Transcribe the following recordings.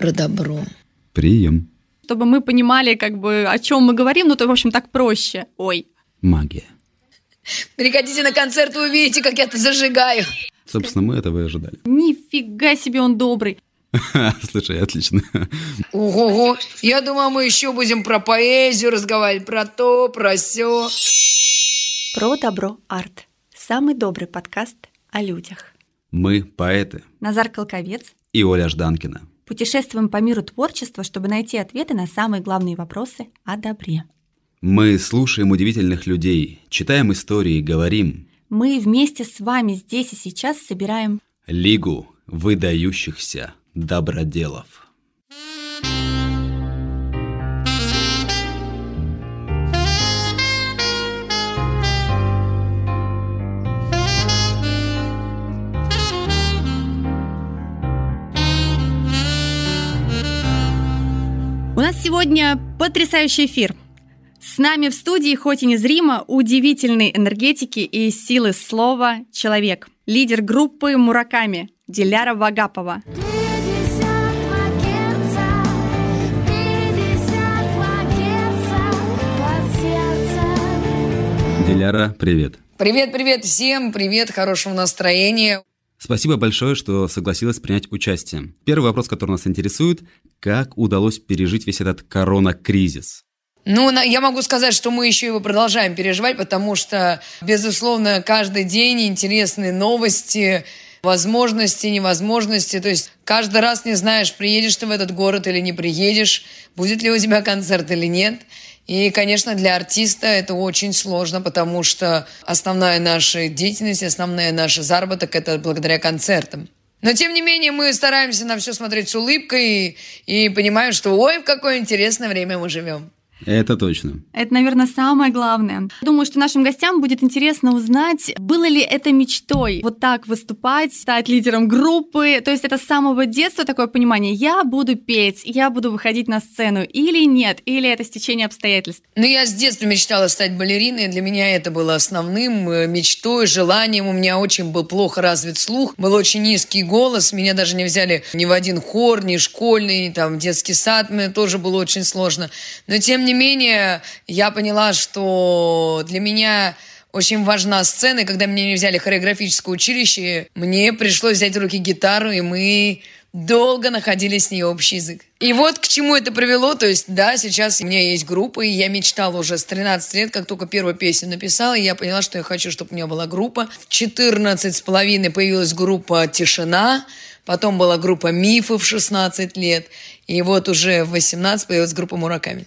про добро. Прием. Чтобы мы понимали, как бы, о чем мы говорим, ну, то, в общем, так проще. Ой. Магия. Приходите на концерт, вы увидите, как я это зажигаю. Собственно, мы этого и ожидали. Нифига себе он добрый. Слушай, отлично. Ого-го, я думаю, мы еще будем про поэзию разговаривать, про то, про все. Про добро арт. Самый добрый подкаст о людях. Мы поэты. Назар Колковец. И Оля Жданкина. Путешествуем по миру творчества, чтобы найти ответы на самые главные вопросы о добре. Мы слушаем удивительных людей, читаем истории, говорим. Мы вместе с вами здесь и сейчас собираем Лигу выдающихся доброделов. У нас сегодня потрясающий эфир. С нами в студии, хоть и незримо, удивительной энергетики и силы слова человек. Лидер группы Мураками Диляра Вагапова. Диляра, привет. Привет-привет всем, привет, хорошего настроения. Спасибо большое, что согласилась принять участие. Первый вопрос, который нас интересует, как удалось пережить весь этот корона-кризис? Ну, я могу сказать, что мы еще его продолжаем переживать, потому что, безусловно, каждый день интересные новости, возможности, невозможности. То есть каждый раз не знаешь, приедешь ты в этот город или не приедешь, будет ли у тебя концерт или нет. И, конечно, для артиста это очень сложно, потому что основная наша деятельность, основная наша заработок – это благодаря концертам. Но, тем не менее, мы стараемся на все смотреть с улыбкой и, и понимаем, что ой, в какое интересное время мы живем. Это точно. Это, наверное, самое главное. Думаю, что нашим гостям будет интересно узнать, было ли это мечтой вот так выступать, стать лидером группы. То есть это с самого детства такое понимание, я буду петь, я буду выходить на сцену или нет, или это стечение обстоятельств. Ну, я с детства мечтала стать балериной, для меня это было основным э, мечтой, желанием. У меня очень был плохо развит слух, был очень низкий голос, меня даже не взяли ни в один хор, ни школьный, там, детский сад, мне тоже было очень сложно. Но, тем не не менее, я поняла, что для меня очень важна сцена, и когда меня не взяли хореографическое училище, мне пришлось взять в руки гитару, и мы долго находили с ней общий язык. И вот к чему это привело. То есть, да, сейчас у меня есть группа, и я мечтала уже с 13 лет, как только первую песню написала, и я поняла, что я хочу, чтобы у меня была группа. В 14 с половиной появилась группа «Тишина», потом была группа «Мифы» в 16 лет, и вот уже в 18 появилась группа «Мураками».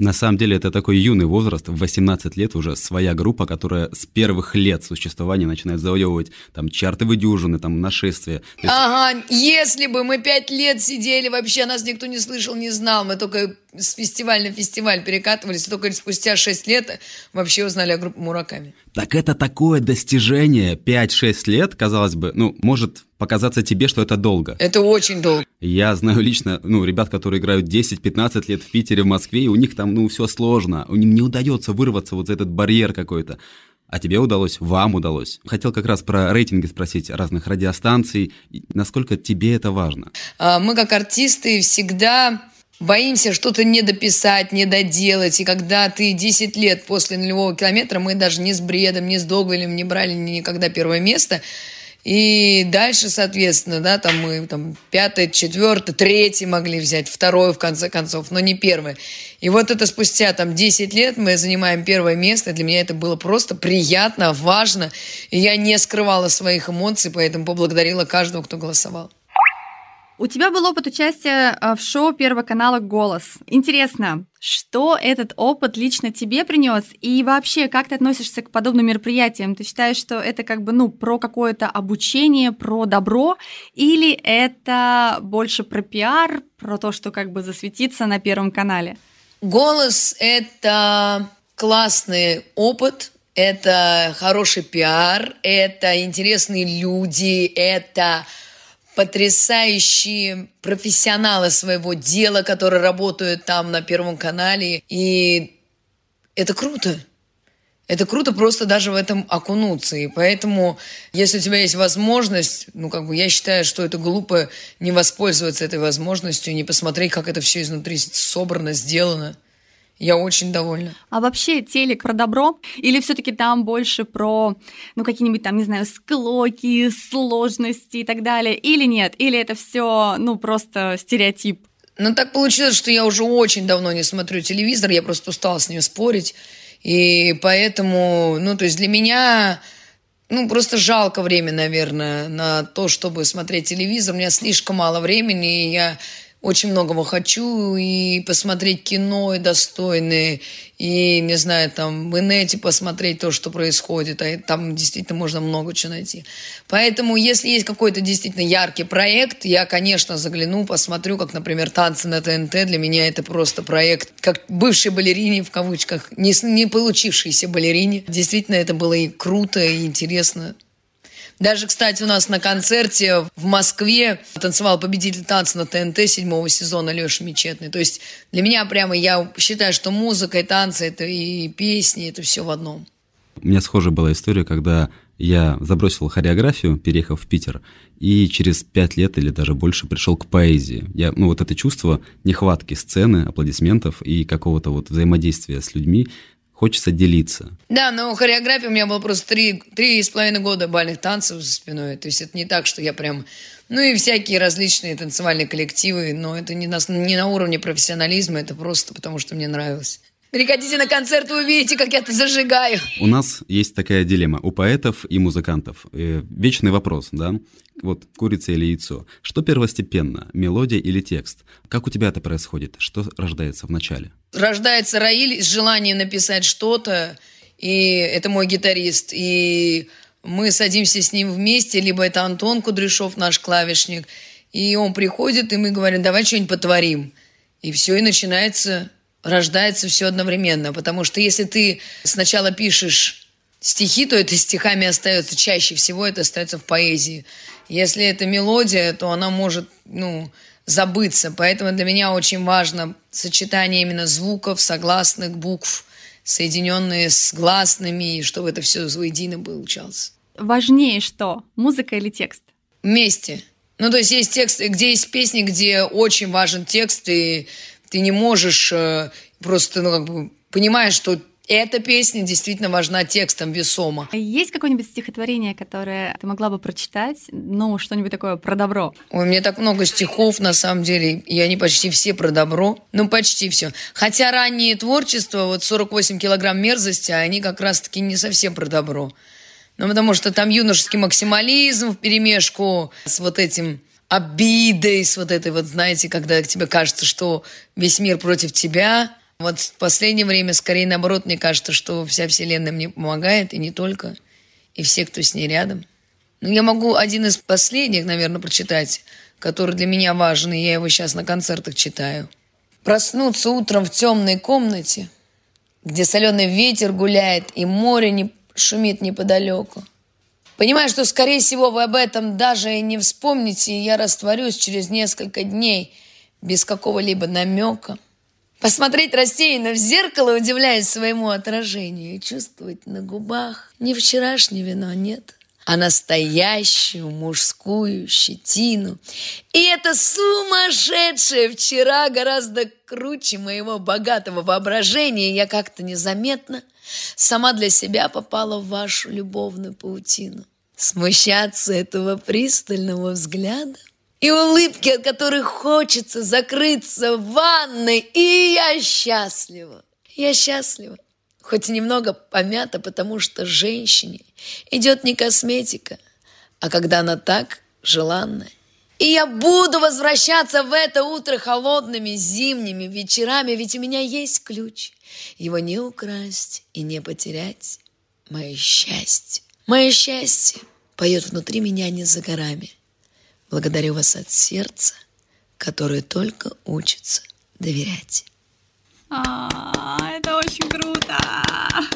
На самом деле это такой юный возраст, в 18 лет уже своя группа, которая с первых лет существования начинает завоевывать там чартовые дюжины, там нашествия. Есть... Ага, если бы мы пять лет сидели, вообще нас никто не слышал, не знал, мы только с фестиваля на фестиваль перекатывались, только спустя 6 лет вообще узнали о группе Мураками. Так это такое достижение, 5-6 лет, казалось бы, ну, может показаться тебе, что это долго. Это очень долго. Я знаю лично, ну, ребят, которые играют 10-15 лет в Питере, в Москве, и у них там, ну, все сложно. У них не удается вырваться вот за этот барьер какой-то. А тебе удалось, вам удалось. Хотел как раз про рейтинги спросить разных радиостанций. Насколько тебе это важно? А, мы как артисты всегда боимся что-то не дописать, не доделать. И когда ты 10 лет после нулевого километра, мы даже не с бредом, не с Догвилем не брали никогда первое место – и дальше, соответственно, да, там мы там пятое, четвертое, третье могли взять, второе в конце концов, но не первое. И вот это спустя там 10 лет мы занимаем первое место. Для меня это было просто приятно, важно. И я не скрывала своих эмоций, поэтому поблагодарила каждого, кто голосовал. У тебя был опыт участия а, в шоу Первого канала «Голос». Интересно, что этот опыт лично тебе принес? И вообще, как ты относишься к подобным мероприятиям? Ты считаешь, что это как бы, ну, про какое-то обучение, про добро? Или это больше про пиар, про то, что как бы засветиться на Первом канале? «Голос» — это классный опыт, это хороший пиар, это интересные люди, это потрясающие профессионалы своего дела, которые работают там на Первом канале. И это круто. это круто просто даже в этом окунуться. И поэтому, если у тебя есть возможность, ну, как бы я считаю, что это глупо не воспользоваться этой возможностью, не посмотреть, как это все изнутри собрано, сделано. Я очень довольна. А вообще телек про добро? Или все-таки там больше про, ну, какие-нибудь там, не знаю, склоки, сложности и так далее? Или нет? Или это все, ну, просто стереотип? Ну, так получилось, что я уже очень давно не смотрю телевизор, я просто устала с ним спорить. И поэтому, ну, то есть для меня, ну, просто жалко время, наверное, на то, чтобы смотреть телевизор. У меня слишком мало времени, и я очень многого хочу и посмотреть кино и достойные, и, не знаю, там в инете посмотреть то, что происходит, а там действительно можно много чего найти. Поэтому, если есть какой-то действительно яркий проект, я, конечно, загляну, посмотрю, как, например, «Танцы на ТНТ». Для меня это просто проект, как бывшей балерине, в кавычках, не, не получившейся балерине. Действительно, это было и круто, и интересно. Даже, кстати, у нас на концерте в Москве танцевал победитель танца на ТНТ седьмого сезона Леша Мечетный. То есть для меня прямо, я считаю, что музыка и танцы, это и песни, это все в одном. У меня схожая была история, когда я забросил хореографию, переехав в Питер, и через пять лет или даже больше пришел к поэзии. Я, ну, вот это чувство нехватки сцены, аплодисментов и какого-то вот взаимодействия с людьми хочется делиться. Да, но хореография у меня было просто три, три с половиной года бальных танцев за спиной. То есть это не так, что я прям... Ну и всякие различные танцевальные коллективы, но это не на, не на уровне профессионализма, это просто потому, что мне нравилось. Приходите на концерт, вы увидите, как я это зажигаю. У нас есть такая дилемма у поэтов и музыкантов. Э, вечный вопрос, да? Вот курица или яйцо. Что первостепенно, мелодия или текст? Как у тебя это происходит? Что рождается в начале? Рождается Раиль с желанием написать что-то, и это мой гитарист, и мы садимся с ним вместе, либо это Антон Кудряшов, наш клавишник, и он приходит, и мы говорим, давай что-нибудь потворим. И все, и начинается рождается все одновременно. Потому что если ты сначала пишешь стихи, то это стихами остается. Чаще всего это остается в поэзии. Если это мелодия, то она может, ну, забыться. Поэтому для меня очень важно сочетание именно звуков, согласных букв, соединенные с гласными, и чтобы это все воедино получалось. Важнее что, музыка или текст? Вместе. Ну, то есть есть текст, где есть песни, где очень важен текст, и ты не можешь э, просто, ну, как бы, понимаешь, что эта песня действительно важна текстом весомо. Есть какое-нибудь стихотворение, которое ты могла бы прочитать, ну, что-нибудь такое про добро? Ой, у меня так много стихов, на самом деле, и они почти все про добро. Ну, почти все. Хотя раннее творчество, вот 48 килограмм мерзости, они как раз-таки не совсем про добро. Ну, потому что там юношеский максимализм в перемешку с вот этим обидой, с вот этой вот, знаете, когда тебе кажется, что весь мир против тебя. Вот в последнее время, скорее наоборот, мне кажется, что вся Вселенная мне помогает, и не только, и все, кто с ней рядом. Ну, я могу один из последних, наверное, прочитать, который для меня важен, и я его сейчас на концертах читаю. Проснуться утром в темной комнате, где соленый ветер гуляет, и море не шумит неподалеку. Понимаю, что, скорее всего, вы об этом даже и не вспомните, и я растворюсь через несколько дней без какого-либо намека. Посмотреть рассеянно в зеркало, удивляясь своему отражению, и чувствовать на губах не вчерашнее вино, нет, а настоящую мужскую щетину. И это сумасшедшее вчера гораздо круче моего богатого воображения. Я как-то незаметно сама для себя попала в вашу любовную паутину смущаться этого пристального взгляда и улыбки, от которых хочется закрыться в ванной. И я счастлива. Я счастлива. Хоть и немного помята, потому что женщине идет не косметика, а когда она так желанная. И я буду возвращаться в это утро холодными зимними вечерами, ведь у меня есть ключ. Его не украсть и не потерять. Мое счастье. Мое счастье поет внутри меня не за горами. Благодарю вас от сердца, которое только учится доверять. А, это очень круто.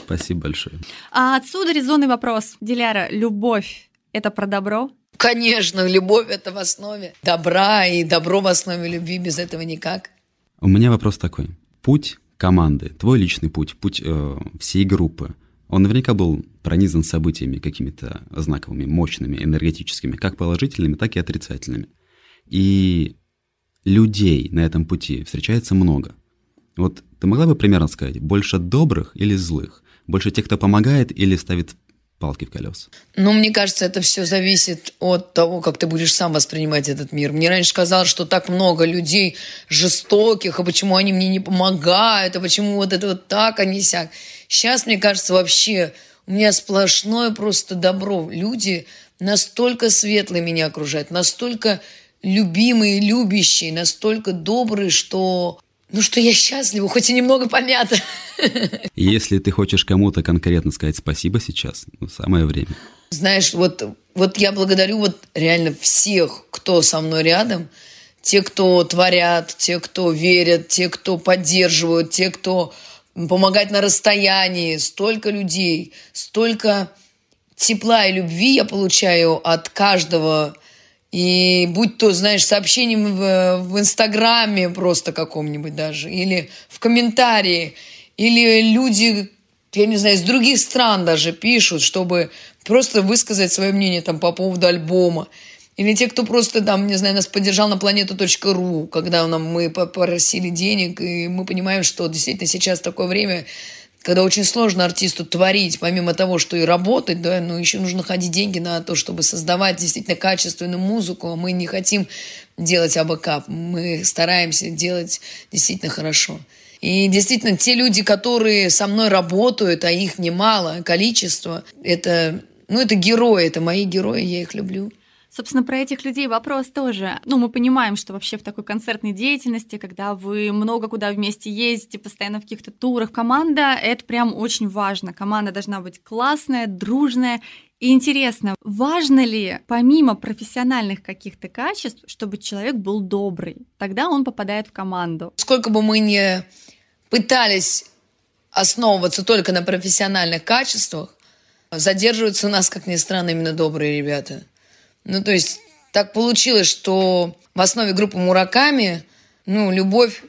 Спасибо большое. А отсюда резонный вопрос. Диляра, любовь – это про добро? Конечно, любовь – это в основе добра, и добро в основе любви, без этого никак. У меня вопрос такой. Путь команды, твой личный путь, путь э, всей группы, Он наверняка был пронизан событиями какими-то знаковыми, мощными, энергетическими, как положительными, так и отрицательными. И людей на этом пути встречается много. Вот ты могла бы примерно сказать, больше добрых или злых? Больше тех, кто помогает или ставит палки в колеса? Ну, мне кажется, это все зависит от того, как ты будешь сам воспринимать этот мир. Мне раньше казалось, что так много людей жестоких, а почему они мне не помогают, а почему вот это вот так, а не сяк. Сейчас, мне кажется, вообще у меня сплошное просто добро. Люди настолько светлые меня окружают, настолько любимые, любящие, настолько добрые, что ну что я счастлива, хоть и немного помята. Если ты хочешь кому-то конкретно сказать спасибо сейчас, ну, самое время. Знаешь, вот, вот я благодарю вот реально всех, кто со мной рядом, те, кто творят, те, кто верят, те, кто поддерживают, те, кто помогает на расстоянии. Столько людей, столько тепла и любви я получаю от каждого и будь то, знаешь, сообщением в, в Инстаграме просто каком-нибудь даже, или в комментарии, или люди, я не знаю, из других стран даже пишут, чтобы просто высказать свое мнение там по поводу альбома. Или те, кто просто там, не знаю, нас поддержал на планету.ру, когда нам, мы попросили денег, и мы понимаем, что действительно сейчас такое время, когда очень сложно артисту творить, помимо того, что и работать, да, но еще нужно ходить деньги на то, чтобы создавать действительно качественную музыку. Мы не хотим делать абакап, мы стараемся делать действительно хорошо. И действительно, те люди, которые со мной работают, а их немало, количество, это, ну, это герои, это мои герои, я их люблю. Собственно, про этих людей вопрос тоже. Ну, мы понимаем, что вообще в такой концертной деятельности, когда вы много куда вместе ездите, постоянно в каких-то турах, команда — это прям очень важно. Команда должна быть классная, дружная и интересно, важно ли помимо профессиональных каких-то качеств, чтобы человек был добрый? Тогда он попадает в команду. Сколько бы мы ни пытались основываться только на профессиональных качествах, задерживаются у нас, как ни странно, именно добрые ребята. Ну, то есть так получилось, что в основе группы Мураками, ну, любовь.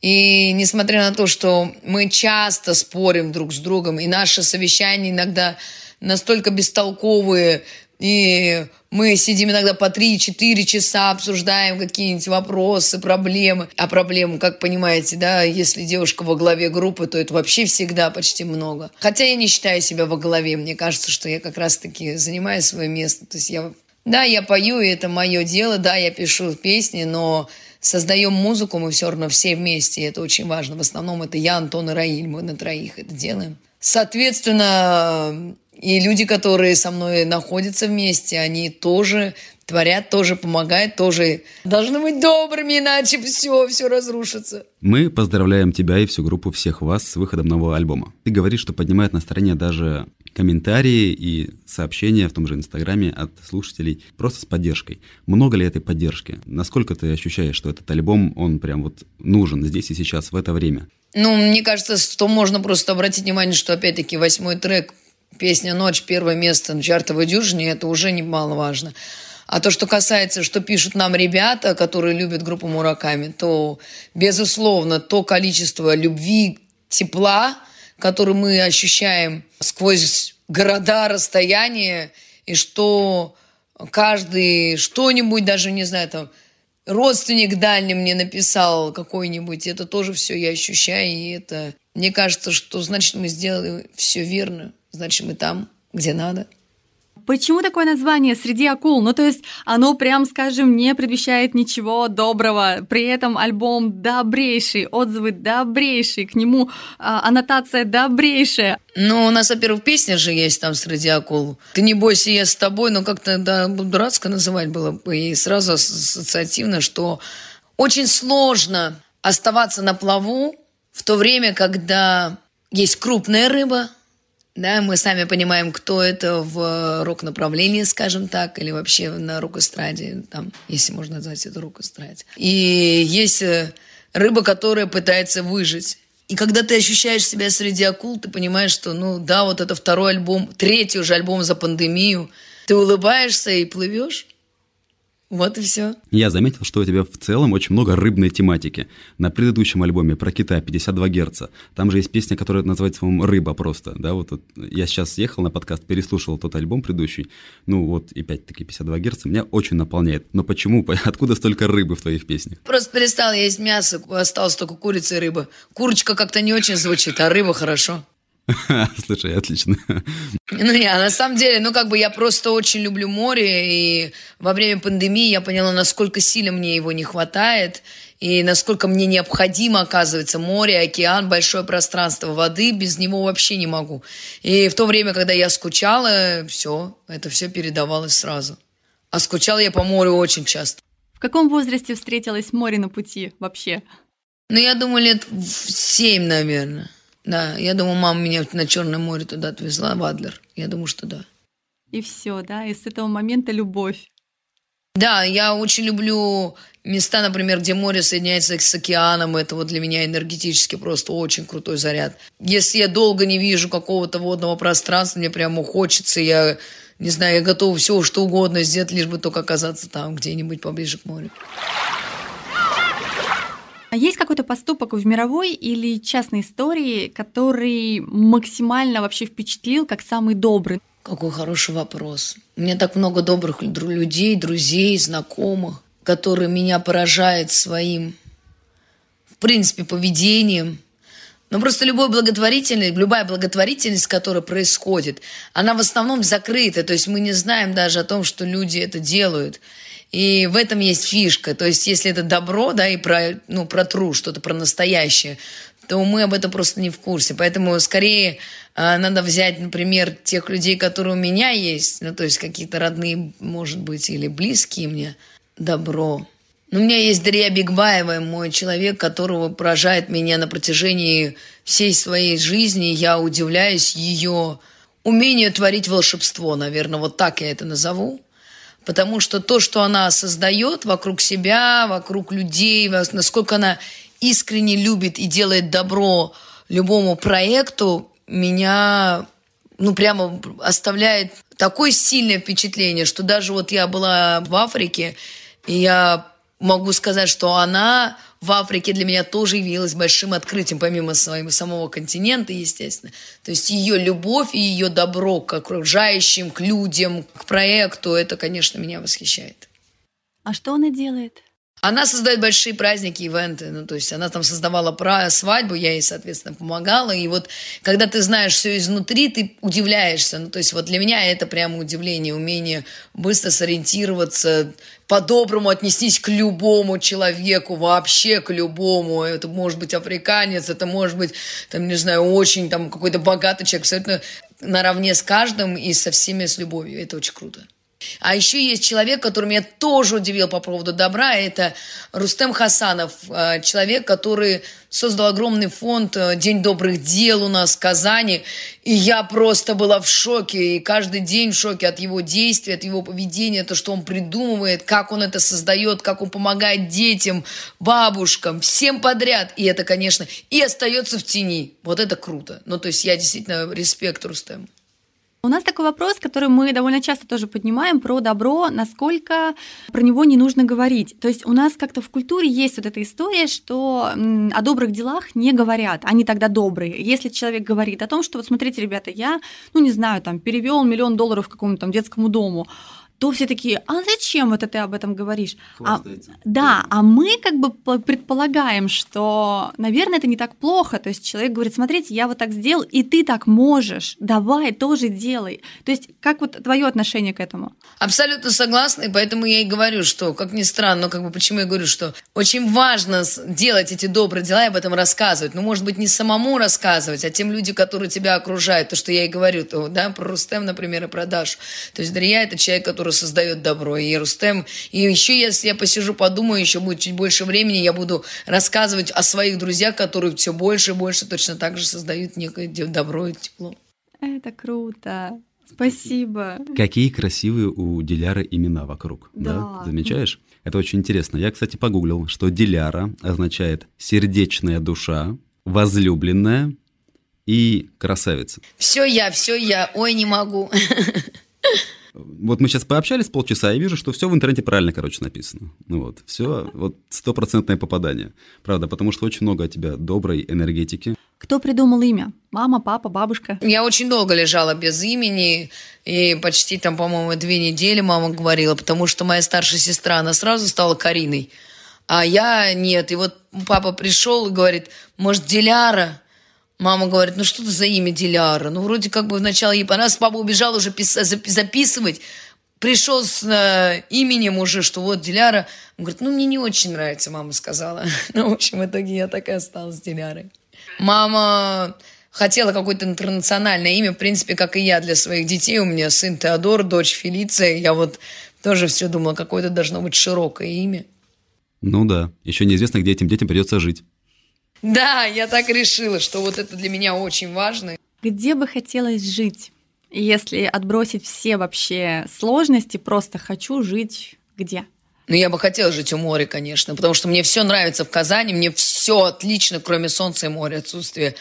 И несмотря на то, что мы часто спорим друг с другом, и наши совещания иногда настолько бестолковые, и мы сидим иногда по 3-4 часа, обсуждаем какие-нибудь вопросы, проблемы. А проблем, как понимаете, да, если девушка во главе группы, то это вообще всегда почти много. Хотя я не считаю себя во главе. Мне кажется, что я как раз-таки занимаю свое место. То есть я да, я пою, и это мое дело, да, я пишу песни, но создаем музыку мы все равно все вместе, и это очень важно. В основном это я, Антон и Раиль, мы на троих это делаем. Соответственно, и люди, которые со мной находятся вместе, они тоже творят, тоже помогают, тоже должны быть добрыми, иначе все, все разрушится. Мы поздравляем тебя и всю группу всех вас с выходом нового альбома. Ты говоришь, что поднимает настроение даже комментарии и сообщения в том же Инстаграме от слушателей просто с поддержкой. Много ли этой поддержки? Насколько ты ощущаешь, что этот альбом, он прям вот нужен здесь и сейчас, в это время? Ну, мне кажется, что можно просто обратить внимание, что опять-таки восьмой трек, песня «Ночь», первое место на чартовой дюжине, это уже немаловажно. А то, что касается, что пишут нам ребята, которые любят группу Мураками, то, безусловно, то количество любви, тепла – который мы ощущаем сквозь города, расстояния, и что каждый что-нибудь, даже, не знаю, там, родственник дальний мне написал какой-нибудь, это тоже все я ощущаю, и это, мне кажется, что значит мы сделали все верно, значит мы там, где надо. Почему такое название «Среди акул»? Ну, то есть оно, прям скажем, не предвещает ничего доброго. При этом альбом добрейший, отзывы добрейшие, к нему а, аннотация добрейшая. Ну, у нас, во-первых, песня же есть там «Среди акул». «Ты не бойся, я с тобой», но как-то да, дурацко называть было. И сразу ассоциативно, что очень сложно оставаться на плаву в то время, когда есть крупная рыба – да, мы сами понимаем, кто это в рок-направлении, скажем так, или вообще на рок-эстраде, там, если можно назвать это рок-эстраде. И есть э, рыба, которая пытается выжить. И когда ты ощущаешь себя среди акул, ты понимаешь, что, ну да, вот это второй альбом, третий уже альбом за пандемию, ты улыбаешься и плывешь. Вот и все. Я заметил, что у тебя в целом очень много рыбной тематики. На предыдущем альбоме про Китай 52 Герца. Там же есть песня, которая называется, по-моему, «Рыба» просто. Да, вот, вот я сейчас ехал на подкаст, переслушивал тот альбом предыдущий. Ну вот, и опять-таки 52 Герца меня очень наполняет. Но почему? Откуда столько рыбы в твоих песнях? Просто перестал есть мясо, осталось только курица и рыба. Курочка как-то не очень звучит, а рыба хорошо. Слушай, отлично. Ну, не, а на самом деле, ну, как бы я просто очень люблю море, и во время пандемии я поняла, насколько сильно мне его не хватает, и насколько мне необходимо, оказывается, море, океан, большое пространство воды, без него вообще не могу. И в то время, когда я скучала, все, это все передавалось сразу. А скучала я по морю очень часто. В каком возрасте встретилось море на пути вообще? Ну, я думаю, лет в семь, наверное. Да, я думаю, мама меня на Черное море туда отвезла, в Адлер. Я думаю, что да. И все, да? И с этого момента любовь. Да, я очень люблю места, например, где море соединяется с океаном. Это вот для меня энергетически просто очень крутой заряд. Если я долго не вижу какого-то водного пространства, мне прямо хочется, я не знаю, я готова все, что угодно сделать, лишь бы только оказаться там, где-нибудь поближе к морю. А есть какой-то поступок в мировой или частной истории, который максимально вообще впечатлил как самый добрый? Какой хороший вопрос. У меня так много добрых людей, друзей, знакомых, которые меня поражают своим, в принципе, поведением. Но просто любой благотворительность, любая благотворительность, которая происходит, она в основном закрыта. То есть мы не знаем даже о том, что люди это делают. И в этом есть фишка. То есть, если это добро, да, и про, ну, про true, что-то про настоящее, то мы об этом просто не в курсе. Поэтому скорее э, надо взять, например, тех людей, которые у меня есть, ну, то есть какие-то родные, может быть, или близкие мне, добро. Но у меня есть Дарья Бигбаева, мой человек, которого поражает меня на протяжении всей своей жизни. Я удивляюсь ее умению творить волшебство, наверное, вот так я это назову. Потому что то, что она создает вокруг себя, вокруг людей, насколько она искренне любит и делает добро любому проекту, меня ну, прямо оставляет такое сильное впечатление, что даже вот я была в Африке, и я могу сказать, что она в Африке для меня тоже явилась большим открытием, помимо своего самого континента, естественно. То есть ее любовь и ее добро к окружающим, к людям, к проекту, это, конечно, меня восхищает. А что она делает? Она создает большие праздники, ивенты. Ну, то есть она там создавала пра- свадьбу, я ей, соответственно, помогала. И вот когда ты знаешь все изнутри, ты удивляешься. Ну, то есть вот для меня это прямо удивление, умение быстро сориентироваться, по-доброму отнестись к любому человеку, вообще к любому. Это может быть африканец, это может быть, там, не знаю, очень там какой-то богатый человек, абсолютно наравне с каждым и со всеми с любовью. Это очень круто. А еще есть человек, который меня тоже удивил по поводу добра. Это Рустем Хасанов, э, человек, который создал огромный фонд э, «День добрых дел» у нас в Казани. И я просто была в шоке. И каждый день в шоке от его действий, от его поведения, то, что он придумывает, как он это создает, как он помогает детям, бабушкам, всем подряд. И это, конечно, и остается в тени. Вот это круто. Ну, то есть я действительно респект Рустему. У нас такой вопрос, который мы довольно часто тоже поднимаем про добро, насколько про него не нужно говорить. То есть у нас как-то в культуре есть вот эта история, что о добрых делах не говорят, они тогда добрые. Если человек говорит о том, что вот смотрите, ребята, я, ну не знаю, там перевел миллион долларов какому-то там детскому дому, то все такие, а зачем это ты об этом говоришь? А, да, а мы как бы предполагаем, что, наверное, это не так плохо. То есть человек говорит, смотрите, я вот так сделал, и ты так можешь, давай, тоже делай. То есть как вот твое отношение к этому? Абсолютно согласна, и поэтому я и говорю, что, как ни странно, но как бы почему я говорю, что очень важно делать эти добрые дела и об этом рассказывать. Ну, может быть, не самому рассказывать, а тем людям, которые тебя окружают. То, что я и говорю, то, да, про Рустем, например, и про Дашу. То есть Дарья – это человек, который который создает добро. И Рустем, и еще если я посижу, подумаю, еще будет чуть больше времени, я буду рассказывать о своих друзьях, которые все больше и больше точно так же создают некое добро и тепло. Это круто. Спасибо. Какие красивые у Диляра имена вокруг. Да. да? Замечаешь? Это очень интересно. Я, кстати, погуглил, что Диляра означает сердечная душа, возлюбленная и красавица. Все я, все я. Ой, не могу. Вот мы сейчас пообщались полчаса, и вижу, что все в интернете правильно, короче, написано. Ну вот, все, вот стопроцентное попадание. Правда, потому что очень много от тебя доброй энергетики. Кто придумал имя? Мама, папа, бабушка? Я очень долго лежала без имени, и почти там, по-моему, две недели мама говорила, потому что моя старшая сестра, она сразу стала Кариной, а я нет. И вот папа пришел и говорит, может, Диляра? Мама говорит, ну что это за имя Диляра? Ну, вроде как бы вначале ей понравилось, папа убежал уже записывать, пришел с э, именем уже, что вот Диляра. Он говорит, ну, мне не очень нравится, мама сказала. Ну, в общем, в итоге я так и осталась Дилярой. Мама хотела какое-то интернациональное имя, в принципе, как и я для своих детей. У меня сын Теодор, дочь Фелиция. Я вот тоже все думала, какое-то должно быть широкое имя. Ну да, еще неизвестно, где этим детям придется жить. Да, я так решила, что вот это для меня очень важно. Где бы хотелось жить? Если отбросить все вообще сложности, просто хочу жить где? Ну, я бы хотела жить у моря, конечно, потому что мне все нравится в Казани, мне все отлично, кроме солнца и моря, отсутствие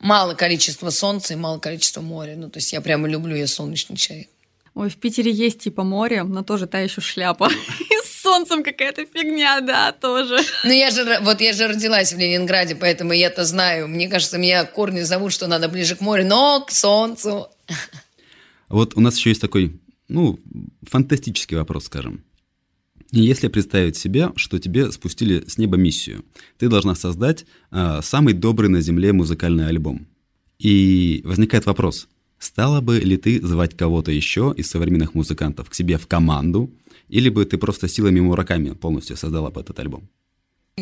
мало количества солнца и мало количества моря. Ну, то есть я прямо люблю, я солнечный человек. Ой, в Питере есть типа море, но тоже та еще шляпа. Солнцем какая-то фигня, да, тоже. Ну я же, вот я же родилась в Ленинграде, поэтому я-то знаю. Мне кажется, меня корни зовут, что надо ближе к морю, но к солнцу. Вот у нас еще есть такой, ну, фантастический вопрос, скажем. Если представить себе, что тебе спустили с неба миссию, ты должна создать э, самый добрый на Земле музыкальный альбом. И возникает вопрос, стала бы ли ты звать кого-то еще из современных музыкантов к себе в команду, или бы ты просто силами мураками полностью создала бы этот альбом?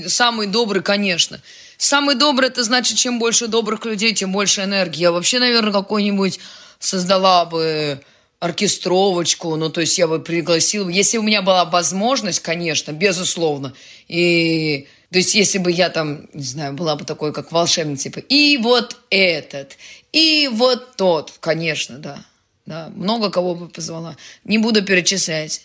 Самый добрый, конечно. Самый добрый, это значит, чем больше добрых людей, тем больше энергии. Я вообще, наверное, какой-нибудь создала бы оркестровочку, ну, то есть я бы пригласила, если у меня была возможность, конечно, безусловно, и, то есть если бы я там, не знаю, была бы такой, как волшебник, типа, и вот этот, и вот тот, конечно, да, да, много кого бы позвала, не буду перечислять.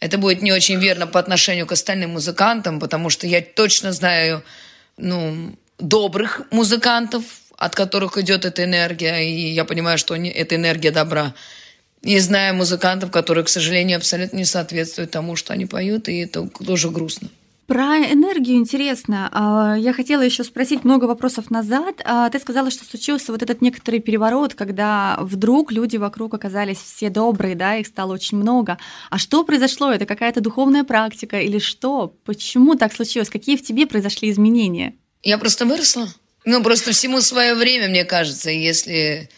Это будет не очень верно по отношению к остальным музыкантам, потому что я точно знаю, ну, добрых музыкантов, от которых идет эта энергия, и я понимаю, что эта энергия добра. И знаю музыкантов, которые, к сожалению, абсолютно не соответствуют тому, что они поют, и это тоже грустно. Про энергию интересно. А, я хотела еще спросить много вопросов назад. А, ты сказала, что случился вот этот некоторый переворот, когда вдруг люди вокруг оказались все добрые, да, их стало очень много. А что произошло? Это какая-то духовная практика или что? Почему так случилось? Какие в тебе произошли изменения? Я просто выросла. Ну, просто всему свое время, мне кажется. Если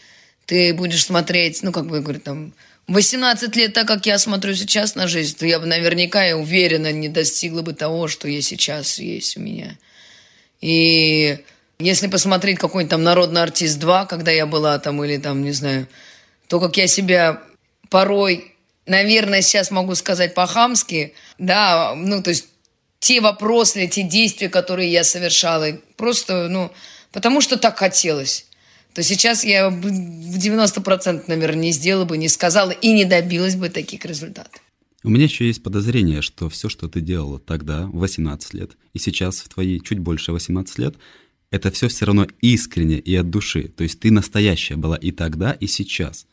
ты будешь смотреть, ну, как бы, говорю, там, 18 лет, так как я смотрю сейчас на жизнь, то я бы наверняка, я уверена, не достигла бы того, что я сейчас есть у меня. И если посмотреть какой-нибудь там «Народный артист 2», когда я была там, или там, не знаю, то, как я себя порой, наверное, сейчас могу сказать по-хамски, да, ну, то есть те вопросы, те действия, которые я совершала, просто, ну, потому что так хотелось то сейчас я в 90% наверное, не сделала бы, не сказала и не добилась бы таких результатов. У меня еще есть подозрение, что все, что ты делала тогда, в 18 лет, и сейчас в твои чуть больше 18 лет, это все все равно искренне и от души. То есть ты настоящая была и тогда, и сейчас.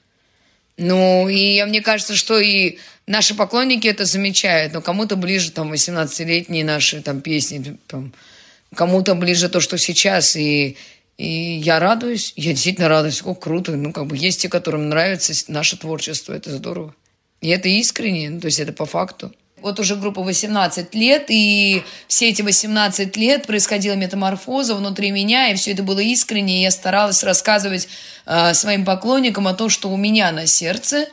Ну, и мне кажется, что и наши поклонники это замечают. Но кому-то ближе там 18-летние наши там песни, там, кому-то ближе то, что сейчас. И и я радуюсь, я действительно радуюсь. О, круто. Ну, как бы есть те, которым нравится наше творчество, это здорово. И это искренне, ну, то есть это по факту. Вот уже группа 18 лет, и все эти 18 лет происходила метаморфоза внутри меня, и все это было искренне, и я старалась рассказывать э, своим поклонникам о том, что у меня на сердце.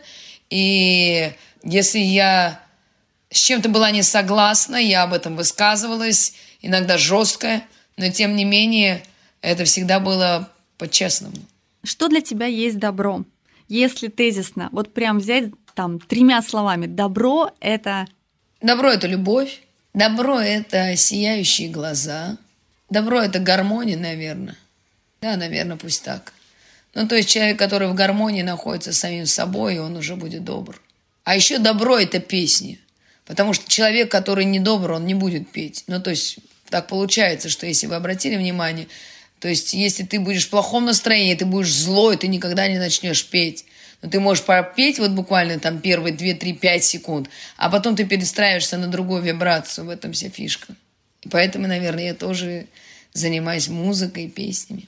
И если я с чем-то была не согласна, я об этом высказывалась, иногда жестко, но тем не менее это всегда было по-честному. Что для тебя есть добро? Если тезисно, вот прям взять там тремя словами, добро — это... Добро — это любовь, добро — это сияющие глаза, добро — это гармония, наверное. Да, наверное, пусть так. Ну, то есть человек, который в гармонии находится с самим собой, он уже будет добр. А еще добро – это песни. Потому что человек, который не добр, он не будет петь. Ну, то есть так получается, что если вы обратили внимание, то есть, если ты будешь в плохом настроении, ты будешь злой, ты никогда не начнешь петь. Но ты можешь попеть вот буквально там первые 2, 3, 5 секунд, а потом ты перестраиваешься на другую вибрацию. В этом вся фишка. И поэтому, наверное, я тоже занимаюсь музыкой, песнями.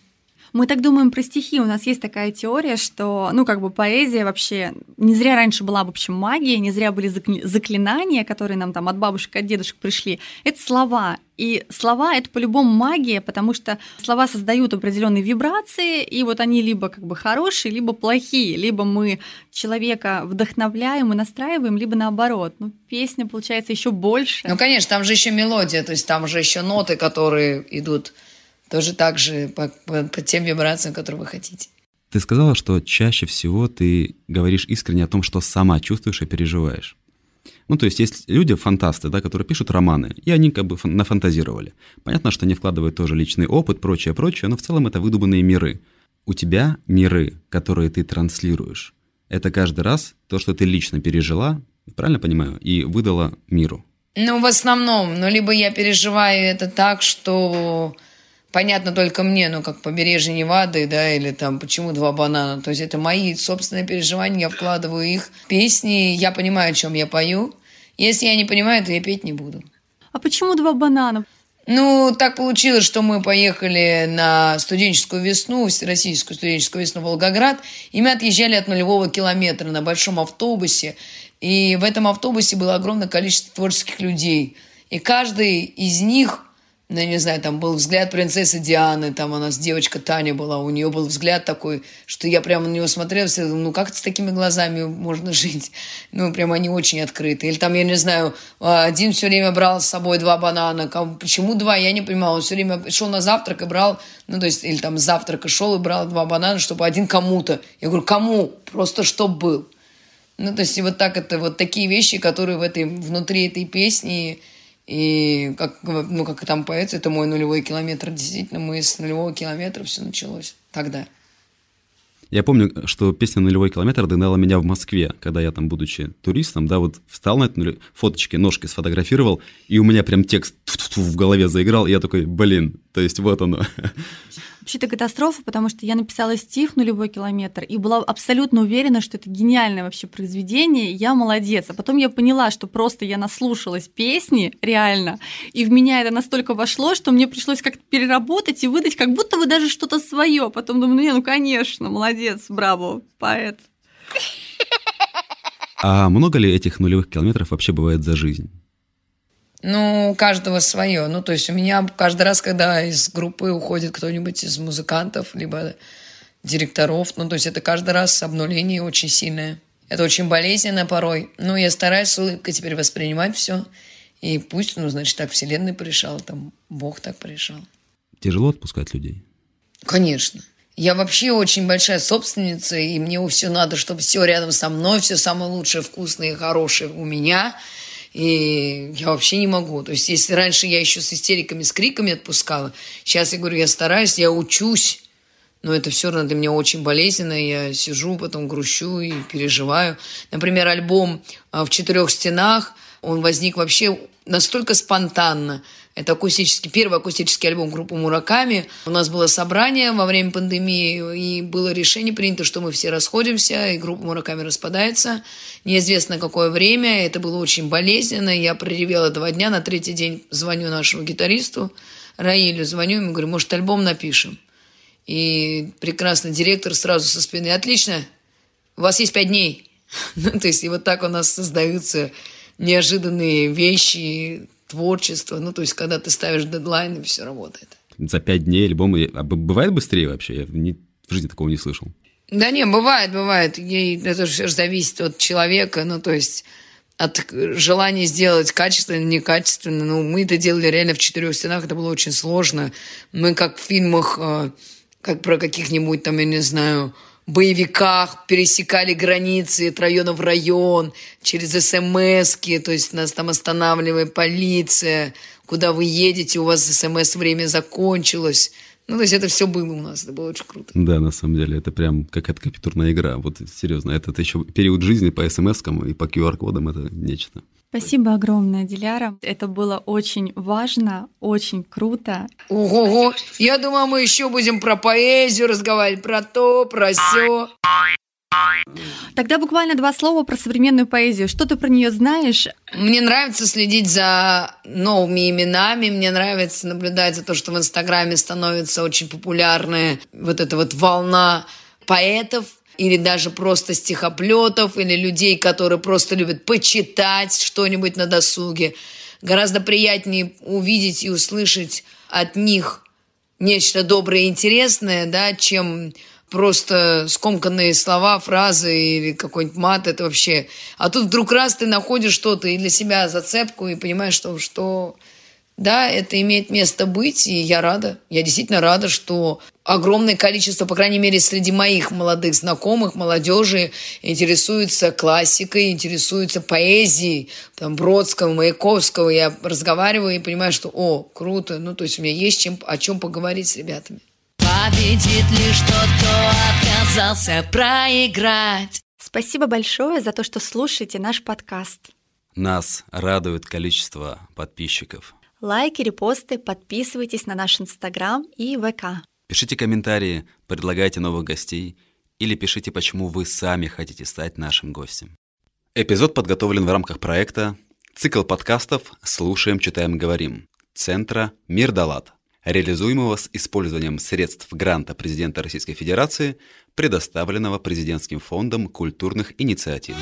Мы так думаем про стихи. У нас есть такая теория, что, ну, как бы поэзия вообще... Не зря раньше была, в общем, магия, не зря были заклинания, которые нам там от бабушек, от дедушек пришли. Это слова. И слова — это по-любому магия, потому что слова создают определенные вибрации, и вот они либо как бы хорошие, либо плохие, либо мы человека вдохновляем и настраиваем, либо наоборот. Ну, песня получается еще больше. Ну, конечно, там же еще мелодия, то есть там же еще ноты, которые идут тоже так же по, по, по тем вибрациям, которые вы хотите. Ты сказала, что чаще всего ты говоришь искренне о том, что сама чувствуешь и переживаешь. Ну, то есть есть люди, фантасты, да, которые пишут романы, и они как бы нафантазировали. Понятно, что они вкладывают тоже личный опыт, прочее, прочее, но в целом это выдуманные миры. У тебя миры, которые ты транслируешь, это каждый раз то, что ты лично пережила, правильно понимаю, и выдала миру. Ну, в основном, ну, либо я переживаю это так, что понятно только мне, ну, как побережье Невады, да, или там «Почему два банана?». То есть это мои собственные переживания, я вкладываю их в песни, я понимаю, о чем я пою. Если я не понимаю, то я петь не буду. А почему два банана? Ну, так получилось, что мы поехали на студенческую весну, всероссийскую студенческую весну в Волгоград, и мы отъезжали от нулевого километра на большом автобусе. И в этом автобусе было огромное количество творческих людей. И каждый из них ну, я не знаю, там был взгляд принцессы Дианы, там у нас девочка Таня была, у нее был взгляд такой, что я прямо на нее смотрела, все, ну как с такими глазами можно жить? Ну, прям они очень открыты. Или там, я не знаю, один все время брал с собой два банана. Почему два? Я не понимала. Он все время шел на завтрак и брал, ну, то есть, или там с завтрака шел и брал два банана, чтобы один кому-то. Я говорю, кому? Просто чтоб был. Ну, то есть, и вот так это, вот такие вещи, которые в этой, внутри этой песни, и как, ну, как там поэт, это мой нулевой километр. Действительно, мы с нулевого километра все началось тогда. Я помню, что песня «Нулевой километр» догнала меня в Москве, когда я там, будучи туристом, да, вот встал на эту фоточки, ножки сфотографировал, и у меня прям текст в голове заиграл, и я такой, блин, то есть вот оно. Вообще-то катастрофа, потому что я написала стих «Нулевой километр» и была абсолютно уверена, что это гениальное вообще произведение, я молодец. А потом я поняла, что просто я наслушалась песни, реально, и в меня это настолько вошло, что мне пришлось как-то переработать и выдать как будто бы даже что-то свое. Потом думаю, ну, не, ну конечно, молодец, браво, поэт. А много ли этих нулевых километров вообще бывает за жизнь? Ну, у каждого свое. Ну, то есть у меня каждый раз, когда из группы уходит кто-нибудь из музыкантов, либо директоров, ну, то есть это каждый раз обнуление очень сильное. Это очень болезненно порой. Но я стараюсь с улыбкой теперь воспринимать все. И пусть, ну, значит, так Вселенная порешала, там Бог так порешал. Тяжело отпускать людей? Конечно. Я вообще очень большая собственница, и мне все надо, чтобы все рядом со мной, все самое лучшее, вкусное и хорошее у меня – и я вообще не могу. То есть, если раньше я еще с истериками, с криками отпускала, сейчас я говорю, я стараюсь, я учусь, но это все равно для меня очень болезненно. Я сижу, потом грущу и переживаю. Например, альбом а, «В четырех стенах», он возник вообще настолько спонтанно. Это акустический, первый акустический альбом группы Мураками. У нас было собрание во время пандемии, и было решение принято, что мы все расходимся, и группа Мураками распадается. Неизвестно какое время, это было очень болезненно. Я проревела два дня, на третий день звоню нашему гитаристу Раилю, звоню ему, говорю, может, альбом напишем? И прекрасный директор сразу со спины, отлично, у вас есть пять дней. Ну, то есть и вот так у нас создаются неожиданные вещи, творчество. Ну, то есть, когда ты ставишь дедлайн, и все работает. За пять дней альбом... А бывает быстрее вообще? Я не, в жизни такого не слышал. Да не, бывает, бывает. И это же зависит от человека, ну, то есть от желания сделать качественно, некачественно. Ну, мы это делали реально в четырех стенах, это было очень сложно. Мы как в фильмах, э, как про каких-нибудь там, я не знаю, боевиках пересекали границы от района в район, через смс то есть нас там останавливает полиция, куда вы едете, у вас смс время закончилось. Ну, то есть это все было у нас, это было очень круто. Да, на самом деле, это прям какая-то компьютерная игра. Вот серьезно, это, это еще период жизни по смс-кам и по QR-кодам, это нечто. Спасибо огромное, Диляра. Это было очень важно, очень круто. Ого-го! Я думаю, мы еще будем про поэзию разговаривать, про то, про все. Тогда буквально два слова про современную поэзию. Что ты про нее знаешь? Мне нравится следить за новыми именами, мне нравится наблюдать за то, что в Инстаграме становится очень популярная вот эта вот волна поэтов, или даже просто стихоплетов, или людей, которые просто любят почитать что-нибудь на досуге. Гораздо приятнее увидеть и услышать от них нечто доброе и интересное, да, чем просто скомканные слова, фразы или какой-нибудь мат, это вообще... А тут вдруг раз ты находишь что-то и для себя зацепку, и понимаешь, что, что да, это имеет место быть, и я рада. Я действительно рада, что огромное количество, по крайней мере, среди моих молодых знакомых, молодежи интересуется классикой, интересуется поэзией, там, Бродского, Маяковского. Я разговариваю и понимаю, что, о, круто, ну, то есть у меня есть чем, о чем поговорить с ребятами. Победит лишь тот, кто отказался проиграть. Спасибо большое за то, что слушаете наш подкаст. Нас радует количество подписчиков. Лайки, репосты, подписывайтесь на наш Инстаграм и ВК. Пишите комментарии, предлагайте новых гостей или пишите, почему вы сами хотите стать нашим гостем. Эпизод подготовлен в рамках проекта «Цикл подкастов «Слушаем, читаем, говорим» Центра «Мир Далат», реализуемого с использованием средств гранта президента Российской Федерации, предоставленного Президентским фондом культурных инициатив.